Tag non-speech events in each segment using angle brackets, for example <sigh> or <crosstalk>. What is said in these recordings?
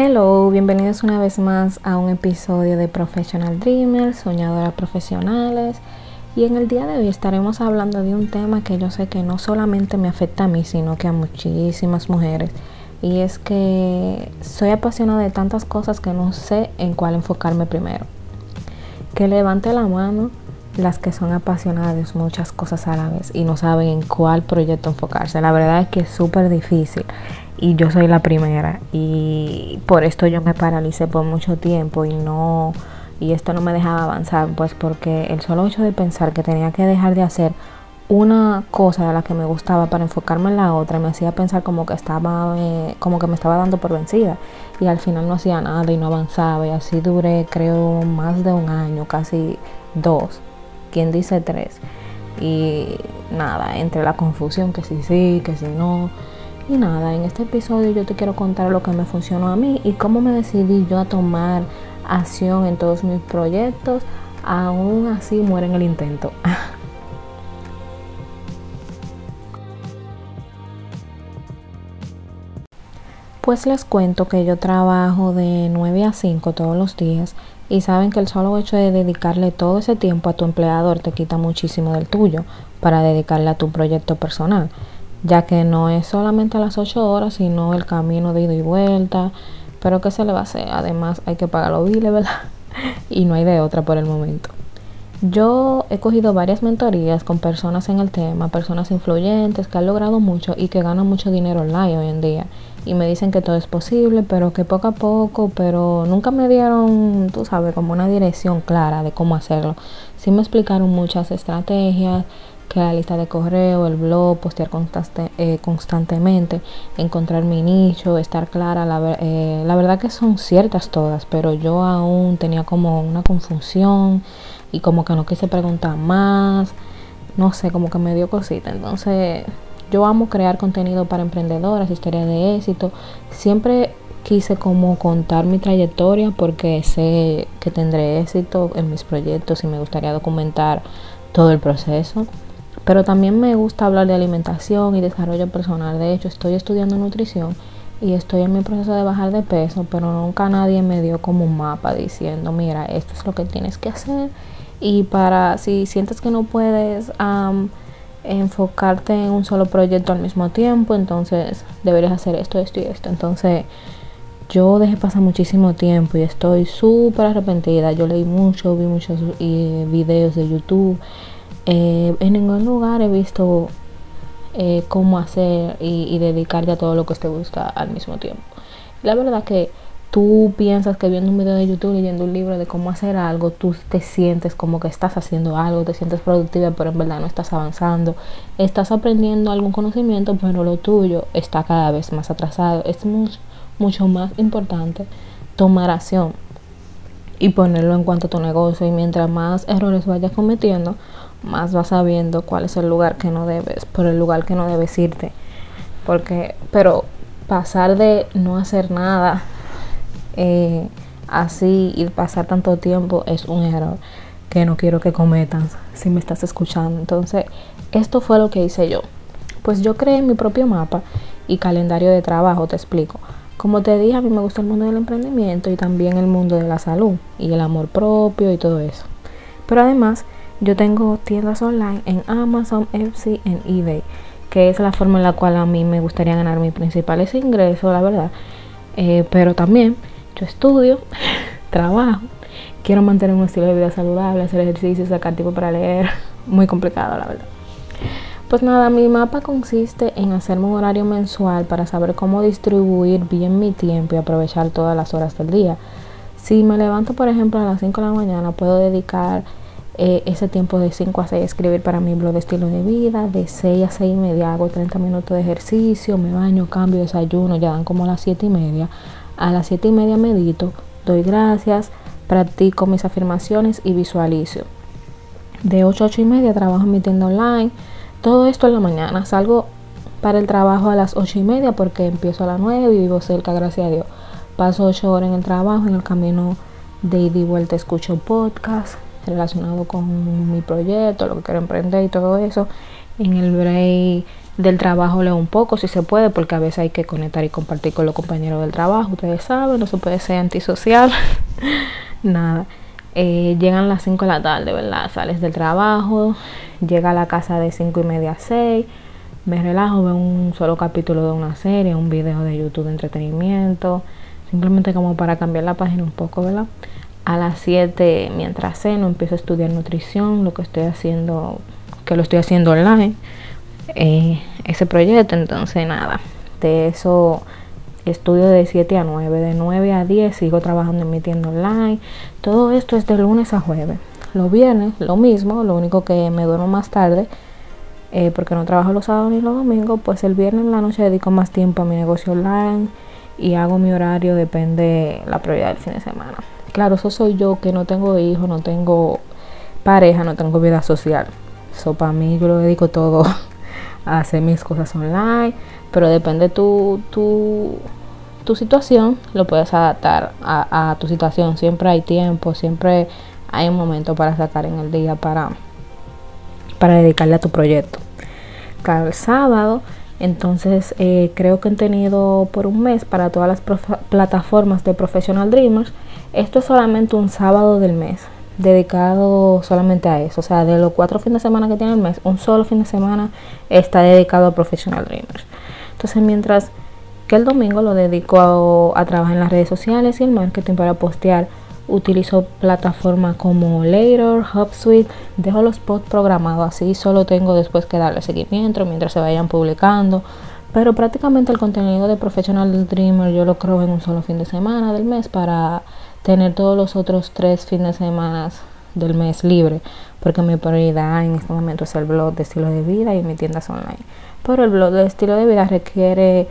Hello, bienvenidos una vez más a un episodio de Professional Dreamers, soñadoras profesionales. Y en el día de hoy estaremos hablando de un tema que yo sé que no solamente me afecta a mí, sino que a muchísimas mujeres. Y es que soy apasionada de tantas cosas que no sé en cuál enfocarme primero. Que levante la mano las que son apasionadas de muchas cosas a la vez y no saben en cuál proyecto enfocarse. La verdad es que es súper difícil y yo soy la primera. Y por esto yo me paralicé por mucho tiempo y no y esto no me dejaba avanzar pues porque el solo hecho de pensar que tenía que dejar de hacer una cosa de la que me gustaba para enfocarme en la otra me hacía pensar como que estaba eh, como que me estaba dando por vencida. Y al final no hacía nada y no avanzaba. Y así duré creo más de un año casi dos. Quien dice tres y nada entre la confusión que sí sí que sí no y nada, en este episodio yo te quiero contar lo que me funcionó a mí y cómo me decidí yo a tomar acción en todos mis proyectos, aún así muere en el intento. <laughs> Pues les cuento que yo trabajo de 9 a 5 todos los días y saben que el solo hecho de dedicarle todo ese tiempo a tu empleador te quita muchísimo del tuyo para dedicarle a tu proyecto personal ya que no es solamente las 8 horas, sino el camino de ida y vuelta. Pero ¿qué se le va a hacer? Además hay que pagar los biles, ¿verdad? <laughs> y no hay de otra por el momento. Yo he cogido varias mentorías con personas en el tema, personas influyentes que han logrado mucho y que ganan mucho dinero online hoy en día. Y me dicen que todo es posible, pero que poco a poco, pero nunca me dieron, tú sabes, como una dirección clara de cómo hacerlo. Sí me explicaron muchas estrategias, que la lista de correo, el blog, postear eh, constantemente, encontrar mi nicho, estar clara. La, eh, la verdad que son ciertas todas, pero yo aún tenía como una confusión y como que no quise preguntar más. No sé, como que me dio cosita. Entonces, yo amo crear contenido para emprendedoras, historias de éxito. Siempre quise como contar mi trayectoria porque sé que tendré éxito en mis proyectos y me gustaría documentar todo el proceso. Pero también me gusta hablar de alimentación y desarrollo personal. De hecho, estoy estudiando nutrición y estoy en mi proceso de bajar de peso, pero nunca nadie me dio como un mapa diciendo, mira, esto es lo que tienes que hacer. Y para si sientes que no puedes enfocarte en un solo proyecto al mismo tiempo, entonces deberías hacer esto, esto y esto. Entonces yo dejé pasar muchísimo tiempo y estoy súper arrepentida. Yo leí mucho, vi muchos eh, videos de YouTube eh, en ningún lugar he visto eh, cómo hacer y, dedicarte a todo lo que te gusta al mismo tiempo. La verdad que tú piensas que viendo un video de YouTube, leyendo un libro de cómo hacer algo, tú te sientes como que estás haciendo algo, te sientes productiva, pero en verdad no estás avanzando. Estás aprendiendo algún conocimiento, pero lo tuyo está cada vez más atrasado. Es mucho más importante tomar acción y ponerlo en cuanto a tu negocio. Y mientras más errores vayas cometiendo, más vas sabiendo cuál es el lugar que no debes, por el lugar que no debes irte. Porque, pero pasar de no hacer nada eh, así y pasar tanto tiempo es un error que no quiero que cometas si me estás escuchando. Entonces, esto fue lo que hice yo. Pues yo creé mi propio mapa y calendario de trabajo, te explico. Como te dije, a mí me gusta el mundo del emprendimiento y también el mundo de la salud y el amor propio y todo eso. Pero además, yo tengo tiendas online en Amazon, Etsy, en eBay, que es la forma en la cual a mí me gustaría ganar mis principales ingresos, la verdad. Eh, pero también yo estudio, <laughs> trabajo, quiero mantener un estilo de vida saludable, hacer ejercicio, sacar tiempo para leer. <laughs> Muy complicado, la verdad. Pues nada, mi mapa consiste en hacerme un horario mensual para saber cómo distribuir bien mi tiempo y aprovechar todas las horas del día. Si me levanto, por ejemplo, a las 5 de la mañana, puedo dedicar eh, ese tiempo de 5 a 6 escribir para mi blog de estilo de vida, de 6 a 6 y media hago 30 minutos de ejercicio, me baño, cambio, desayuno, ya dan como las 7 y media. A las 7 y media medito, doy gracias, practico mis afirmaciones y visualizo. De 8 a 8 y media trabajo en mi tienda online. Todo esto en la mañana. Salgo para el trabajo a las 8 y media porque empiezo a las 9 y vivo cerca, gracias a Dios. Paso 8 horas en el trabajo, en el camino de ida y vuelta escucho podcast, relacionado con mi proyecto, lo que quiero emprender y todo eso. En el break Del trabajo leo un poco si se puede, porque a veces hay que conectar y compartir con los compañeros del trabajo. Ustedes saben, no se puede ser antisocial. <laughs> Nada. Eh, llegan las 5 de la tarde, ¿verdad? Sales del trabajo, llega a la casa de 5 y media a 6, me relajo, veo un solo capítulo de una serie, un video de YouTube de entretenimiento, simplemente como para cambiar la página un poco, ¿verdad? A las 7, mientras ceno, empiezo a estudiar nutrición, lo que estoy haciendo, que lo estoy haciendo online, eh, ese proyecto, entonces nada, de eso estudio de 7 a 9, de 9 a 10 sigo trabajando en mi tienda online, todo esto es de lunes a jueves. Los viernes, lo mismo, lo único que me duermo más tarde, eh, porque no trabajo los sábados ni los domingos, pues el viernes en la noche dedico más tiempo a mi negocio online y hago mi horario, depende la prioridad del fin de semana. Claro, eso soy yo que no tengo hijos, no tengo pareja, no tengo vida social. Eso para mí yo lo dedico todo <laughs> a hacer mis cosas online, pero depende tu, tu, tu situación, lo puedes adaptar a, tu situación. Siempre hay tiempo, siempre hay un momento para sacar en el día para, para dedicarle a tu proyecto. Cada sábado entonces eh, creo que han tenido por un mes para todas las plataformas de Professional Dreamers. Esto es solamente un sábado del mes, dedicado solamente a eso. O sea, de los cuatro fines de semana que tiene el mes, un solo fin de semana está dedicado a Professional Dreamers. Entonces mientras que el domingo lo dedico a, a trabajar en las redes sociales y el marketing para postear utilizo plataformas como Later, HubSuite, dejo los posts programados así, solo tengo después que darle seguimiento mientras se vayan publicando. Pero prácticamente el contenido de Professional Dreamer yo lo creo en un solo fin de semana del mes para tener todos los otros tres fines de semana del mes libre, porque mi prioridad en este momento es el blog de estilo de vida y mi tienda online. Pero el blog de estilo de vida requiere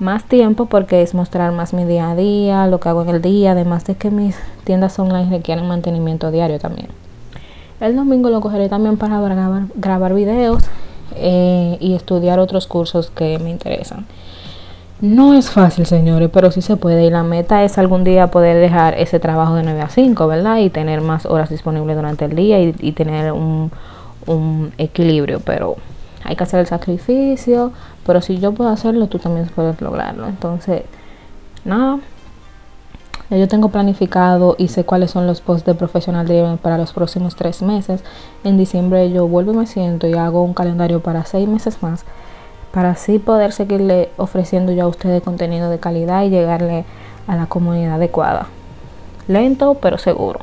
más tiempo porque es mostrar más mi día a día, lo que hago en el día, además de que mis tiendas online requieren mantenimiento diario también. El domingo lo cogeré también para grabar, videos eh, y estudiar otros cursos que me interesan. No es fácil, señores, pero sí se puede. Y la meta es algún día poder dejar ese trabajo de 9 a 5, ¿verdad? Y tener más horas disponibles durante el día y, y tener un, un equilibrio. Pero hay que hacer el sacrificio, pero si yo puedo hacerlo, tú también puedes lograrlo. Entonces, nada, yo tengo planificado y sé cuáles son los posts de Professional Driven para los próximos tres meses. En diciembre yo vuelvo y me siento y hago un calendario para seis meses más, para así poder seguirle ofreciendo yo a ustedes contenido de calidad y llegarle a la comunidad adecuada. Lento, pero seguro.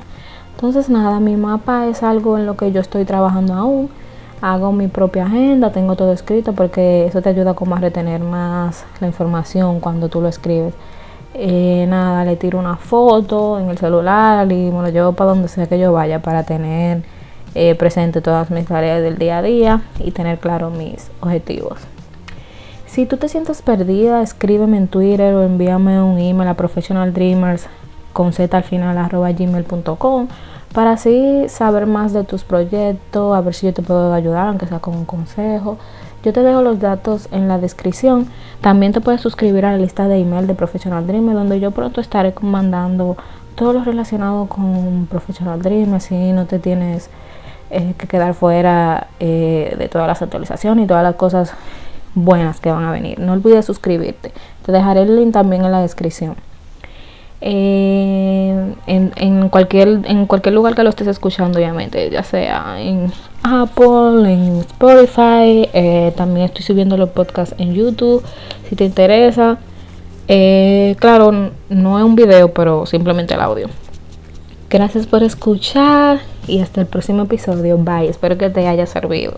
Entonces, nada, mi mapa es algo en lo que yo estoy trabajando aún hago mi propia agenda, tengo todo escrito porque eso te ayuda como a retener más la información cuando tú lo escribes. Eh, nada, le tiro una foto en el celular y me lo llevo para donde sea que yo vaya para tener eh, presente todas mis tareas del día a día y tener claro mis objetivos. Si tú te sientes perdida, escríbeme en Twitter o envíame un email a professionaldreamers con z al final arroba gmail.com para así saber más de tus proyectos, a ver si yo te puedo ayudar, aunque sea con un consejo. Yo te dejo los datos en la descripción. También te puedes suscribir a la lista de email de Professional Dream, donde yo pronto estaré mandando todo lo relacionado con Professional Dream, así no te tienes eh, que quedar fuera eh, de todas las actualizaciones y todas las cosas buenas que van a venir. No olvides suscribirte. Te dejaré el link también en la descripción. Eh, en, en, cualquier, en cualquier lugar que lo estés escuchando, obviamente, ya sea en Apple, en Spotify, eh, también estoy subiendo los podcasts en YouTube, si te interesa. Eh, claro, no es un video, pero simplemente el audio. Gracias por escuchar y hasta el próximo episodio. Bye, espero que te haya servido.